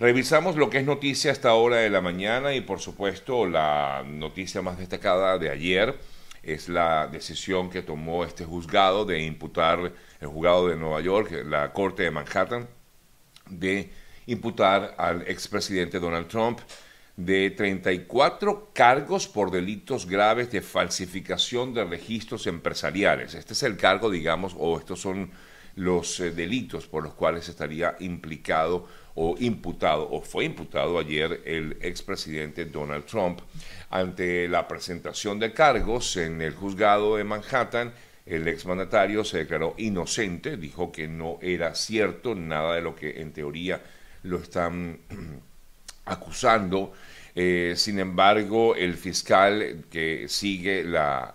Revisamos lo que es noticia a esta hora de la mañana y por supuesto la noticia más destacada de ayer es la decisión que tomó este juzgado de imputar, el juzgado de Nueva York, la Corte de Manhattan, de imputar al expresidente Donald Trump de 34 cargos por delitos graves de falsificación de registros empresariales. Este es el cargo, digamos, o estos son los eh, delitos por los cuales estaría implicado o imputado o fue imputado ayer el expresidente Donald Trump. Ante la presentación de cargos en el juzgado de Manhattan, el exmandatario se declaró inocente, dijo que no era cierto nada de lo que en teoría lo están acusando. Eh, sin embargo, el fiscal que sigue la,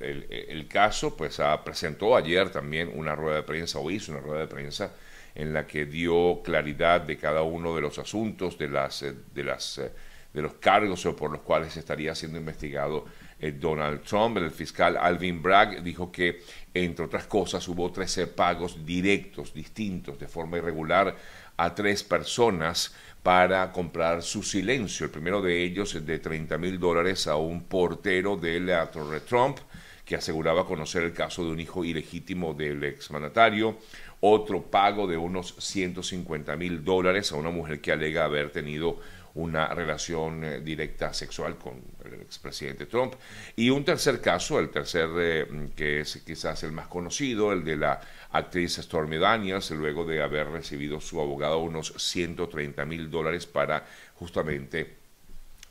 el, caso, pues presentó ayer también una rueda de prensa, o hizo una rueda de prensa, en la que dio claridad de cada uno de los asuntos, de, las, eh, de, las, eh, de los cargos por los cuales estaría siendo investigado Donald Trump. El fiscal Alvin Bragg dijo que, entre otras cosas, hubo 13 pagos directos, distintos, de forma irregular a tres personas para comprar su silencio. El primero de ellos es de 30 mil dólares a un portero de la Torre Trump que aseguraba conocer el caso de un hijo ilegítimo del exmandatario. Otro pago de unos 150 mil dólares a una mujer que alega haber tenido una relación eh, directa sexual con el expresidente Trump. Y un tercer caso, el tercer eh, que es quizás el más conocido, el de la actriz Stormy Daniels, luego de haber recibido su abogado unos 130 mil dólares para justamente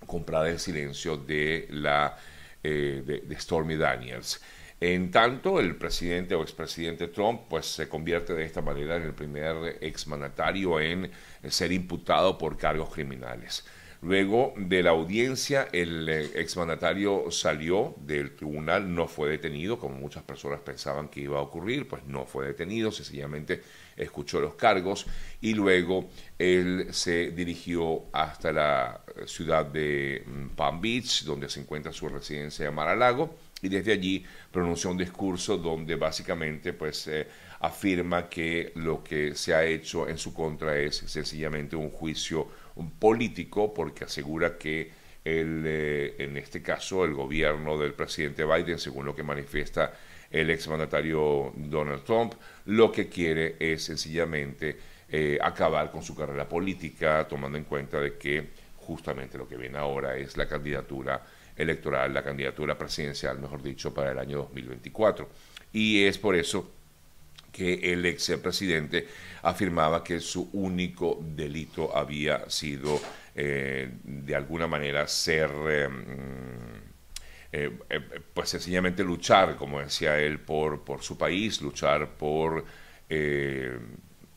comprar el silencio de, la, eh, de, Stormy Daniels. En tanto, el presidente o expresidente Trump pues, se convierte de esta manera en el primer exmandatario en ser imputado por cargos criminales. Luego de la audiencia, el eh, exmandatario salió del tribunal, no fue detenido, como muchas personas pensaban que iba a ocurrir, pues no fue detenido, sencillamente escuchó los cargos y luego él se dirigió hasta la ciudad de mm, Palm Beach, donde se encuentra su residencia de Mar-a-Lago, y desde allí pronunció un discurso donde básicamente pues eh, afirma que lo que se ha hecho en su contra es sencillamente un juicio político porque asegura que el, eh, en este caso el gobierno del presidente Biden, según lo que manifiesta el exmandatario Donald Trump, lo que quiere es sencillamente eh, acabar con su carrera política, tomando en cuenta de que justamente lo que viene ahora es la candidatura electoral, la candidatura presidencial, mejor dicho, para el año 2024. Y es por eso que el ex presidente afirmaba que su único delito había sido eh, de alguna manera ser, eh, eh, pues sencillamente luchar, como decía él, por, por su país, luchar por,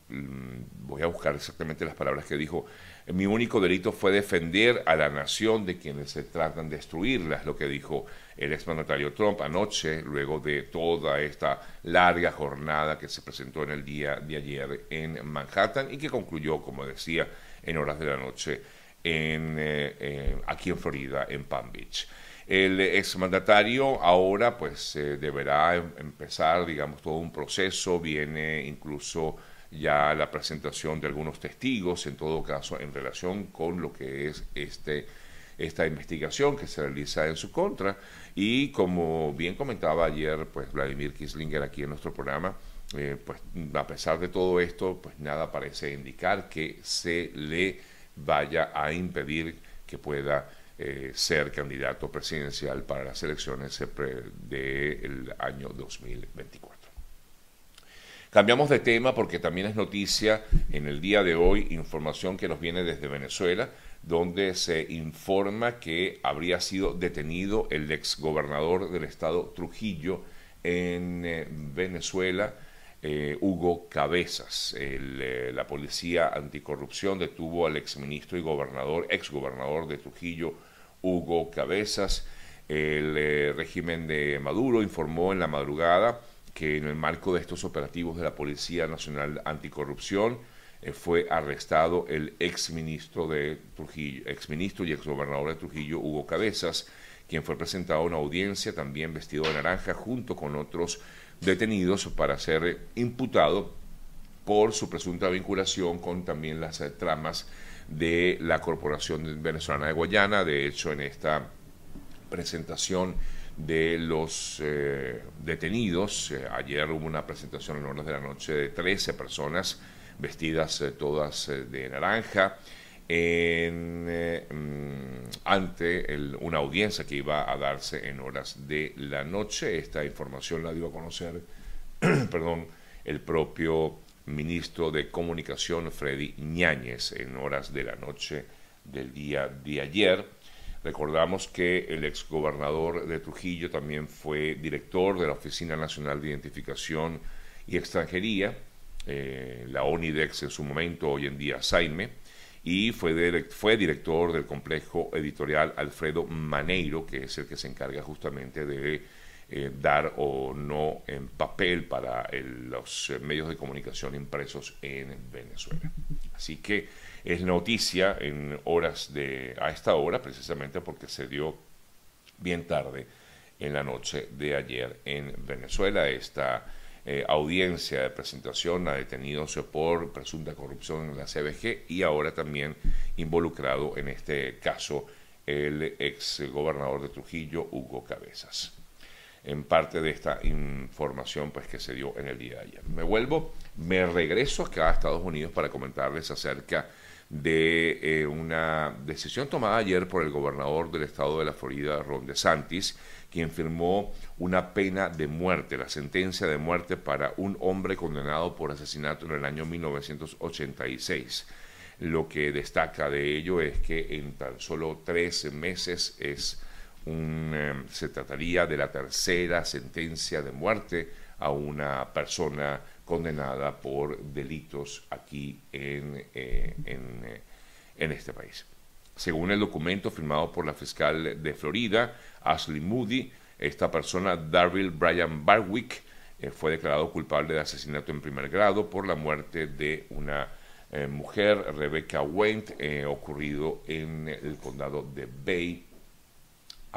voy a buscar exactamente las palabras que dijo, mi único delito fue defender a la nación de quienes se tratan de destruirla, es lo que dijo el exmandatario Trump anoche, luego de toda esta larga jornada que se presentó en el día de ayer en Manhattan y que concluyó, como decía, en horas de la noche en, eh, aquí en Florida, en Palm Beach. El exmandatario ahora pues eh, deberá em, empezar, digamos, todo un proceso, viene incluso ya la presentación de algunos testigos, en todo caso, en relación con lo que es este esta investigación que se realiza en su contra. Y como bien comentaba ayer, pues Vladimir Kislinger aquí en nuestro programa, eh, pues a pesar de todo esto, pues nada parece indicar que se le vaya a impedir que pueda eh, ser candidato presidencial para las elecciones del año 2024. Cambiamos de tema porque también es noticia en el día de hoy información que nos viene desde Venezuela donde se informa que habría sido detenido el exgobernador del estado Trujillo en eh, Venezuela, eh, Hugo Cabezas. Eh, la policía anticorrupción detuvo al exministro y gobernador, exgobernador de Trujillo, Hugo Cabezas. El régimen de Maduro informó en la madrugada que en el marco de estos operativos de la Policía Nacional Anticorrupción, eh, fue arrestado el exministro de Trujillo, exministro y exgobernador de Trujillo, Hugo Cabezas, quien fue presentado a una audiencia también vestido de naranja junto con otros detenidos para ser imputado por su presunta vinculación con también las eh, tramas de la Corporación Venezolana de Guayana. De hecho, en esta presentación de los eh, detenidos, eh, ayer hubo una presentación en horas de la noche de 13 personas vestidas todas de naranja mm, ante una audiencia que iba a darse en horas de la noche. Esta información la dio a conocer, perdón, el propio ministro de Comunicación, Freddy Ñáñez, en horas de la noche del día de ayer. Recordamos que el exgobernador de Trujillo también fue director de la Oficina Nacional de Identificación y Extranjería, eh, la ONIDEX en su momento, hoy en día Saime, y fue, fue director del complejo editorial Alfredo Maneiro, que es el que se encarga justamente de eh, dar o no en papel para los medios de comunicación impresos en Venezuela. Así que es noticia en horas de a esta hora precisamente porque se dio bien tarde en la noche de ayer en Venezuela esta eh, audiencia de presentación a detenidos por presunta corrupción en la CBG y ahora también involucrado en este caso el ex gobernador de Trujillo, Hugo Cabezas en parte de esta información pues, que se dio en el día de ayer. Me vuelvo, me regreso acá a Estados Unidos para comentarles acerca eh, una decisión tomada ayer por el gobernador del estado de la Florida, Ron DeSantis, quien firmó una pena de muerte, la sentencia de muerte para un hombre condenado por asesinato en el año 1986. Lo que destaca de ello es que en tan solo tres meses es Em, se trataría de la tercera sentencia de muerte a una persona condenada por delitos aquí en, eh, eh, en, este país. Según el documento firmado por la fiscal de Florida, Ashley Moody, esta persona, Darryl Brian Barwick, eh, fue declarado culpable de asesinato en primer grado por la muerte de una mujer, Rebecca Went, ocurrido en el condado de Bay,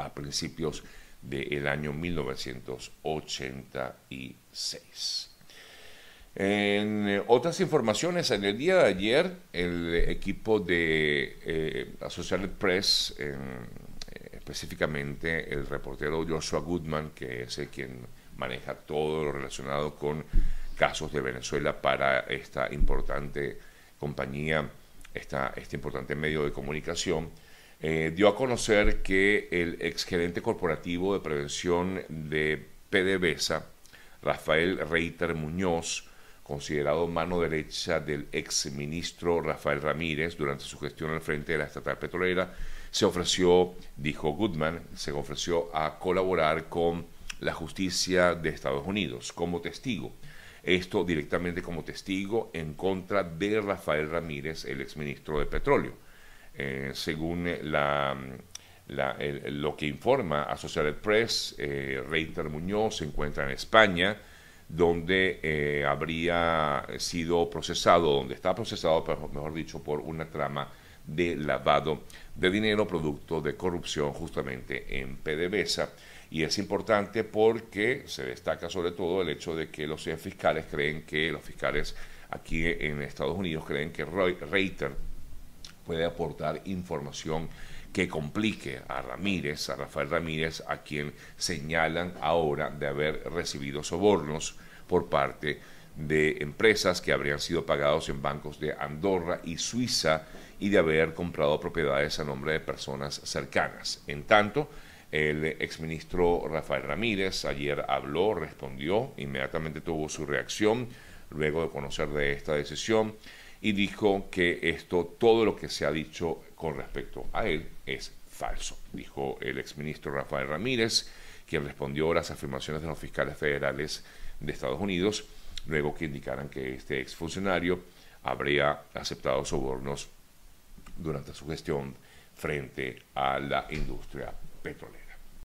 a principios del año 1986. En eh, otras informaciones, en el día de ayer, el equipo de eh, Associated Press, eh, específicamente el reportero Joshua Goodman, que es el quien maneja todo lo relacionado con casos de Venezuela para esta importante compañía, esta, este importante medio de comunicación, eh, dio a conocer que el exgerente corporativo de prevención de PDVSA, Rafael Reiter Muñoz, considerado mano derecha del ex ministro Rafael Ramírez durante su gestión al frente de la estatal petrolera, se ofreció, dijo Goodman, se ofreció a colaborar con la justicia de Estados Unidos como testigo. Esto directamente como testigo en contra de Rafael Ramírez, el ex ministro de Petróleo. Eh, según la, lo que informa Associated Press, eh, Reiter Muñoz se encuentra en España, donde eh, habría sido procesado, donde está procesado, mejor dicho, por una trama de lavado de dinero producto de corrupción justamente en PDVSA. Y es importante porque se destaca sobre todo el hecho de que los fiscales creen que, los fiscales aquí en Estados Unidos creen que Reiter puede aportar información que complique a Ramírez, a Rafael Ramírez, a quien señalan ahora de haber recibido sobornos por parte de empresas que habrían sido pagados en bancos de Andorra y Suiza y de haber comprado propiedades a nombre de personas cercanas. En tanto, el exministro Rafael Ramírez ayer habló, respondió, inmediatamente tuvo su reacción luego de conocer de esta decisión y dijo que esto, todo lo que se ha dicho con respecto a él es falso, dijo el exministro Rafael Ramírez, quien respondió a las afirmaciones de los fiscales federales de Estados Unidos, luego que indicaran que este exfuncionario habría aceptado sobornos durante su gestión frente a la industria petrolera.